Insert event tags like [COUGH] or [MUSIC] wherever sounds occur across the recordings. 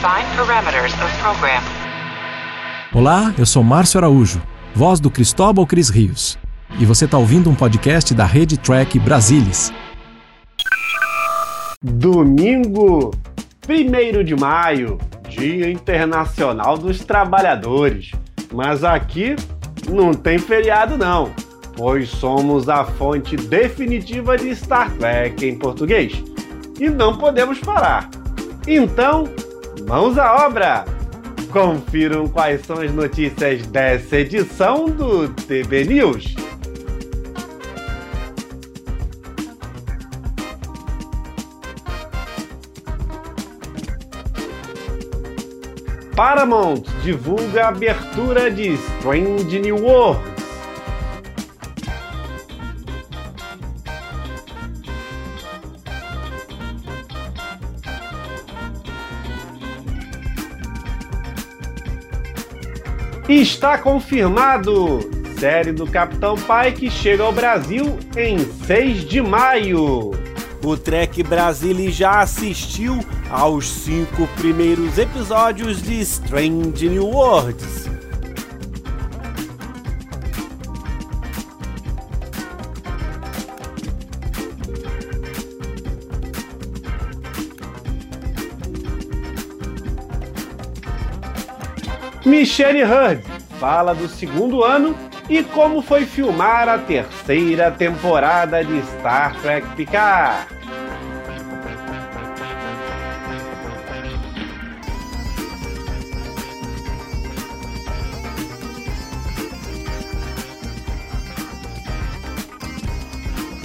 Define parameters of program. Olá, eu sou Márcio Araújo, voz do Cristóbal Cris Rios. E você está ouvindo um podcast da Rede Track Brasilis. Domingo, 1 de maio, Dia Internacional dos Trabalhadores. Mas aqui não tem feriado não, pois somos a fonte definitiva de Star Trek em português. E não podemos parar. Então, mãos à obra! Confiram quais são as notícias dessa edição do TB News. Paramount divulga a abertura de Strange New Está confirmado! Série do Capitão Pike chega ao Brasil em 6 de maio. O Trek Brasile já assistiu aos cinco primeiros episódios de Strange New Worlds. Michelle Hurd fala do segundo ano e como foi filmar a terceira temporada de Star Trek Picard.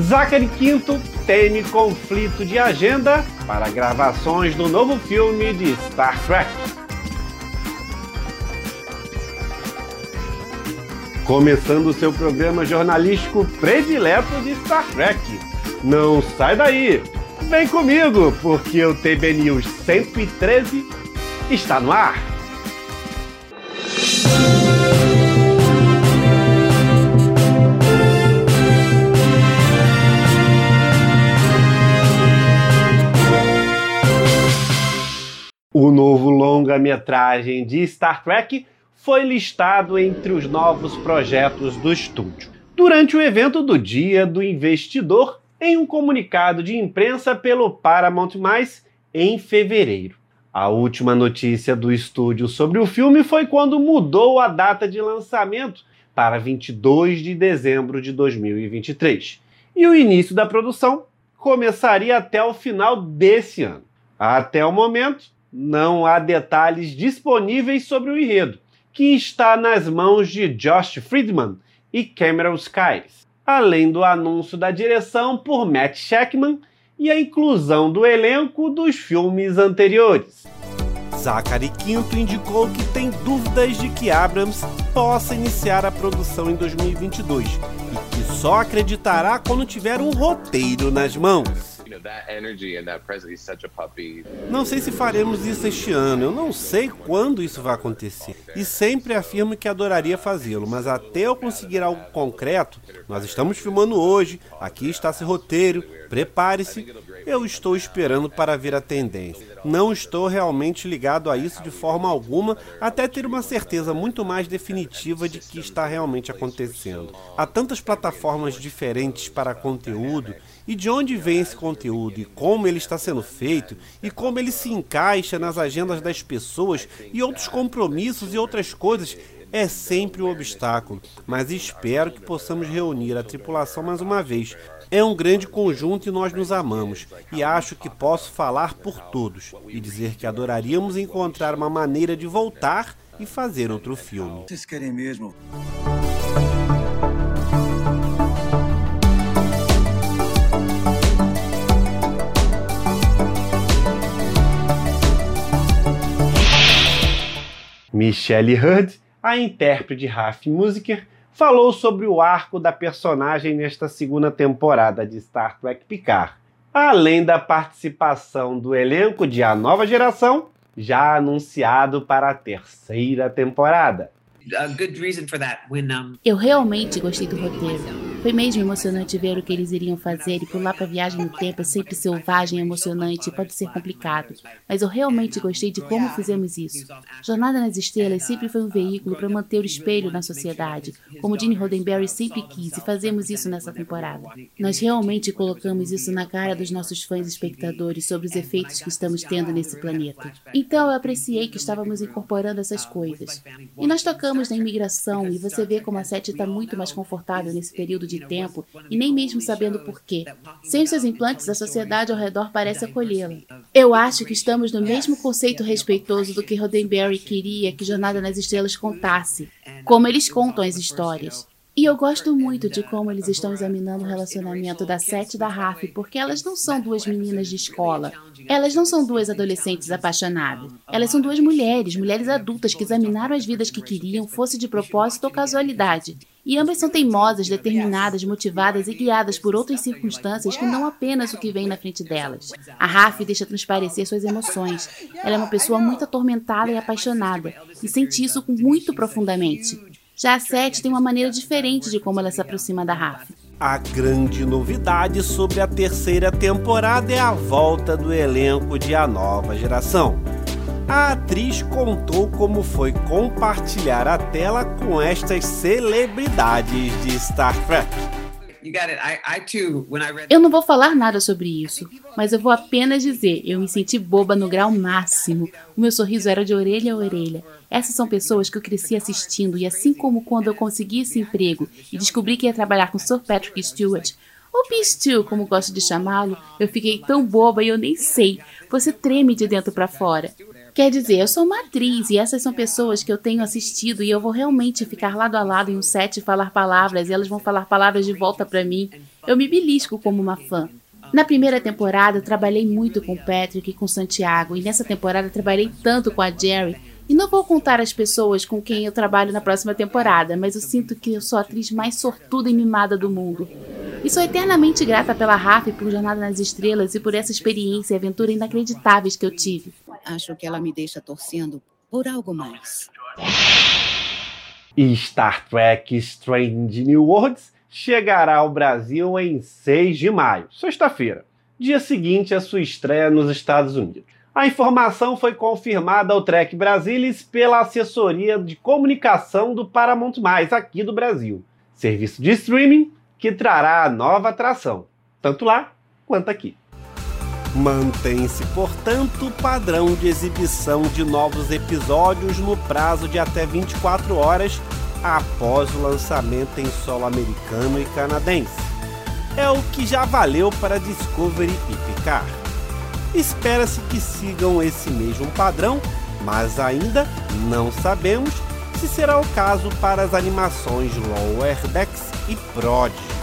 Zachary Quinto teme conflito de agenda para gravações do novo filme de Star Trek. Começando seu programa jornalístico predileto de Star Trek. Não sai daí! Vem comigo, porque o TB News 113 está no ar! O novo longa-metragem de Star Trek foi listado entre os novos projetos do estúdio. Durante o evento do Dia do Investidor, em um comunicado de imprensa pelo Paramount+, em fevereiro. A última notícia do estúdio sobre o filme foi quando mudou a data de lançamento para 22 de dezembro de 2023. E o início da produção começaria até o final desse ano. Até o momento, não há detalhes disponíveis sobre o enredo, que está nas mãos de Josh Friedman e Cameron Skies, além do anúncio da direção por Matt Shackman e a inclusão do elenco dos filmes anteriores. Zachary Quinto indicou que tem dúvidas de que Abrams possa iniciar a produção em 2022 e que só acreditará quando tiver um roteiro nas mãos. Não sei se faremos isso este ano, eu não sei quando isso vai acontecer. E sempre afirmo que adoraria fazê-lo, mas até eu conseguir algo concreto, nós estamos filmando hoje, aqui está seu roteiro, prepare-se. Eu estou esperando para ver a tendência. Não estou realmente ligado a isso de forma alguma, até ter uma certeza muito mais definitiva de que está realmente acontecendo. Há tantas plataformas diferentes para conteúdo e de onde vem esse conteúdo e como ele está sendo feito e como ele se encaixa nas agendas das pessoas e outros compromissos e outras coisas é sempre um obstáculo, mas espero que possamos reunir a tripulação mais uma vez. É um grande conjunto e nós nos amamos, e acho que posso falar por todos e dizer que adoraríamos encontrar uma maneira de voltar e fazer outro filme. Vocês querem mesmo? Michelle Hurd, a intérprete de Raf Musiker, falou sobre o arco da personagem nesta segunda temporada de Star Trek Picard, além da participação do elenco de A Nova Geração, já anunciado para a terceira temporada. Eu realmente gostei do roteiro. Foi mesmo emocionante ver o que eles iriam fazer e pular para a viagem no tempo é sempre selvagem, emocionante e pode ser complicado, mas eu realmente gostei de como fizemos isso. Jornada nas Estrelas sempre foi um veículo para manter o espelho na sociedade, como Gene Roddenberry sempre quis e fazemos isso nessa temporada. Nós realmente colocamos isso na cara dos nossos fãs e espectadores sobre os efeitos que estamos tendo nesse planeta. Então eu apreciei que estávamos incorporando essas coisas. E nós tocamos na imigração e você vê como a Sete está muito mais confortável nesse período de tempo e nem mesmo sabendo por quê. Sem os seus implantes, a sociedade ao redor parece acolhê-la. Eu acho que estamos no mesmo conceito respeitoso do que Roddenberry queria que Jornada nas Estrelas contasse, como eles contam as histórias. E eu gosto muito de como eles estão examinando o relacionamento da Seth e da Raf, porque elas não são duas meninas de escola. Elas não são duas adolescentes apaixonadas. Elas são duas mulheres, mulheres adultas que examinaram as vidas que queriam, fosse de propósito ou casualidade. E ambas são teimosas, determinadas, motivadas e guiadas por outras circunstâncias que não apenas o que vem na frente delas. A Raf deixa transparecer suas emoções. Ela é uma pessoa muito atormentada e apaixonada, e sente isso muito profundamente. Já a Seth tem uma maneira diferente de como ela se aproxima da Rafa. A grande novidade sobre a terceira temporada é a volta do elenco de A Nova Geração. A atriz contou como foi compartilhar a tela com estas celebridades de Star Trek. Eu não vou falar nada sobre isso, mas eu vou apenas dizer: eu me senti boba no grau máximo. O meu sorriso era de orelha a orelha. Essas são pessoas que eu cresci assistindo, e assim como quando eu consegui esse emprego e descobri que ia trabalhar com Sir Patrick Stewart, ou P. como gosto de chamá-lo, eu fiquei tão boba e eu nem sei. Você treme de dentro para fora. Quer dizer, eu sou uma atriz e essas são pessoas que eu tenho assistido e eu vou realmente ficar lado a lado em um set e falar palavras e elas vão falar palavras de volta para mim. Eu me belisco como uma fã. Na primeira temporada, eu trabalhei muito com Patrick e com Santiago, e nessa temporada trabalhei tanto com a Jerry. E não vou contar as pessoas com quem eu trabalho na próxima temporada, mas eu sinto que eu sou a atriz mais sortuda e mimada do mundo. E sou eternamente grata pela Rafa e por Jornada nas Estrelas e por essa experiência e aventura inacreditáveis que eu tive. Acho que ela me deixa torcendo por algo mais. E Star Trek Strange New Worlds chegará ao Brasil em 6 de maio, sexta-feira, dia seguinte à sua estreia nos Estados Unidos. A informação foi confirmada ao Trek Brasilis pela assessoria de comunicação do Paramount+, aqui do Brasil, serviço de streaming que trará a nova atração, tanto lá quanto aqui. Mantém-se, portanto, o padrão de exibição de novos episódios no prazo de até 24 horas após o lançamento em solo americano e canadense. É o que já valeu para Discovery e Picard. Espera-se que sigam esse mesmo padrão, mas ainda não sabemos se será o caso para as animações Lower Decks e Prodigy.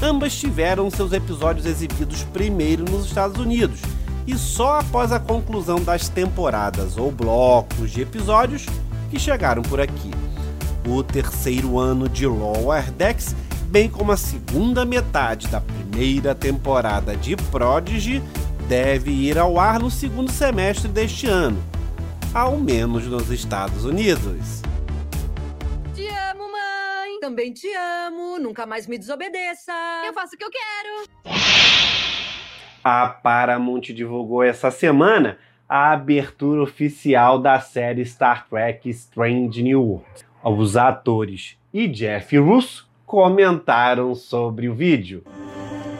Ambas tiveram seus episódios exibidos primeiro nos Estados Unidos e só após a conclusão das temporadas ou blocos de episódios que chegaram por aqui. O terceiro ano de Lower Decks, bem como a segunda metade da primeira temporada de Prodigy, deve ir ao ar no segundo semestre deste ano, ao menos nos Estados Unidos. Também te amo, nunca mais me desobedeça. Eu faço o que eu quero. A Paramount divulgou essa semana a abertura oficial da série Star Trek Strange New Worlds. Os atores e Jeff Russo comentaram sobre o vídeo.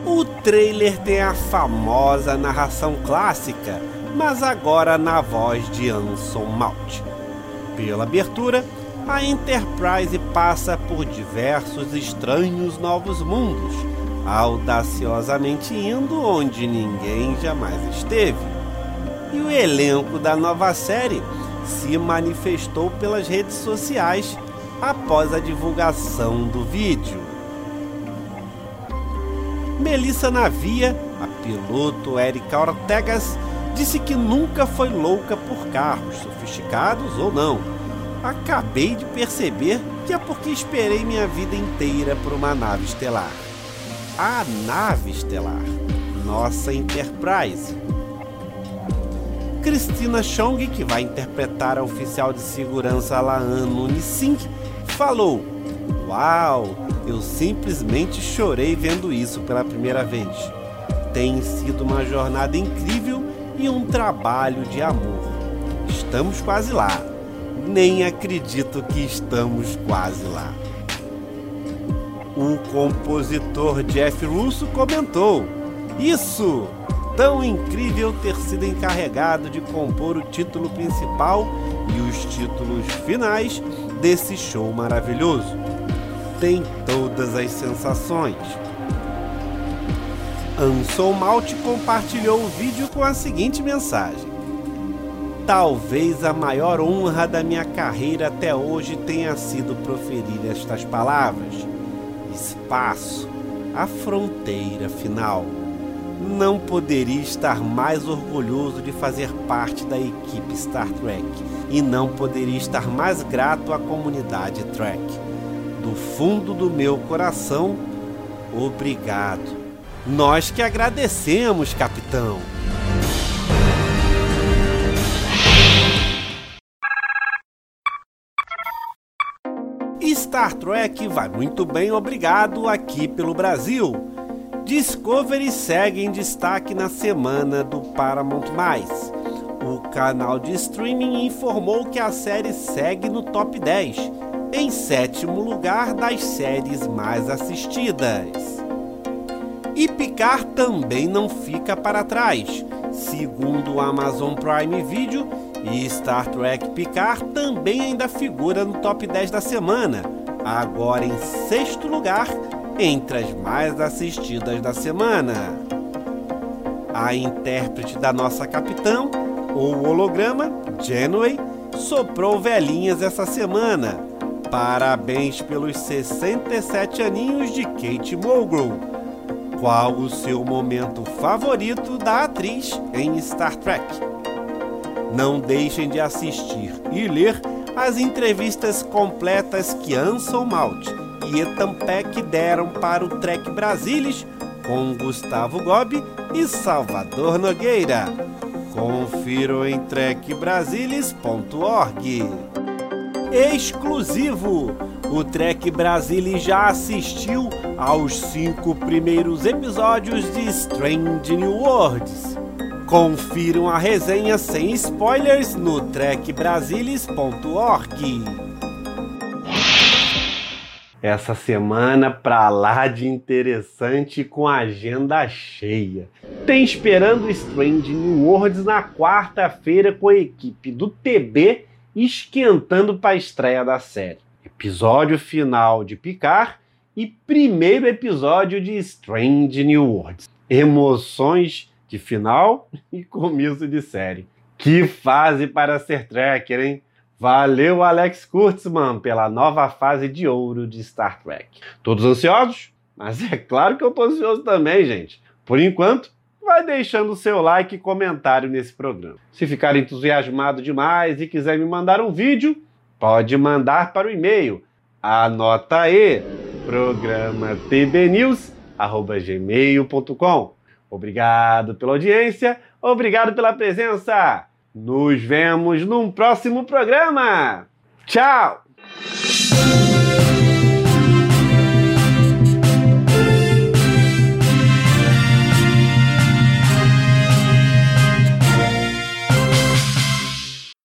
O trailer tem a famosa narração clássica, mas agora na voz de Anson Mount. Pela abertura, a Enterprise passa por diversos estranhos novos mundos, audaciosamente indo onde ninguém jamais esteve. E o elenco da nova série se manifestou pelas redes sociais após a divulgação do vídeo. Melissa Navia, a piloto Erika Ortegas, disse que nunca foi louca por carros, sofisticados ou não acabei de perceber que é porque esperei minha vida inteira por uma nave estelar. A nave estelar, nossa Enterprise. Cristina Chong, que vai interpretar a oficial de segurança Laan Nunising, falou: Uau, Eu simplesmente chorei vendo isso pela primeira vez. Tem sido uma jornada incrível e um trabalho de amor. Estamos quase lá. Nem acredito que estamos quase lá. O compositor Jeff Russo comentou: Isso! Tão incrível ter sido encarregado de compor o título principal e os títulos finais desse show maravilhoso. Tem todas as sensações. Anson Malt compartilhou o vídeo com a seguinte mensagem: Talvez a maior honra da minha carreira até hoje tenha sido proferir estas palavras. Espaço, a fronteira final. Não poderia estar mais orgulhoso de fazer parte da equipe Star Trek e não poderia estar mais grato à comunidade Trek. Do fundo do meu coração, obrigado. Nós que agradecemos, capitão. Star Trek vai muito bem, obrigado, aqui pelo Brasil. Discovery segue em destaque na semana do Paramount+. O canal de streaming informou que a série segue no top 10, em sétimo lugar das séries mais assistidas. E Picard também não fica para trás. Segundo o Amazon Prime Video, e Star Trek Picard também ainda figura no top 10 da semana, agora em sexto lugar entre as mais assistidas da semana. A intérprete da nossa capitã, ou holograma, Janeway, soprou velhinhas essa semana. Parabéns pelos 67 aninhos de Kate Mulgrew. Qual o seu momento favorito da atriz em Star Trek? Não deixem de assistir e ler as entrevistas completas que Anson Malt e Ethan Peck deram para o Trek Brasilis com Gustavo Gobi e Salvador Nogueira. Confiram em trekbrasilis.org. Exclusivo! O Trek Brasilis já assistiu aos cinco primeiros episódios de Strange New Worlds. Confiram a resenha sem spoilers no trekbrasilis.org. Essa semana pra lá de interessante com agenda cheia. Tem esperando Strange New Worlds na quarta-feira com a equipe do TB esquentando para a estreia da série. Episódio final de Picard e primeiro episódio de Strange New Worlds. Emoções de final [LAUGHS] e começo de série. Que fase para ser tracker, hein? Valeu, Alex Kurtzman, pela nova fase de ouro de Star Trek. Todos ansiosos? Mas é claro que eu tô ansioso também, gente. Por enquanto, vai deixando o seu like e comentário nesse programa. Se ficar entusiasmado demais e quiser me mandar um vídeo, pode mandar para o e-mail. Anota aí. Obrigado pela audiência, obrigado pela presença. Nos vemos num próximo programa. Tchau!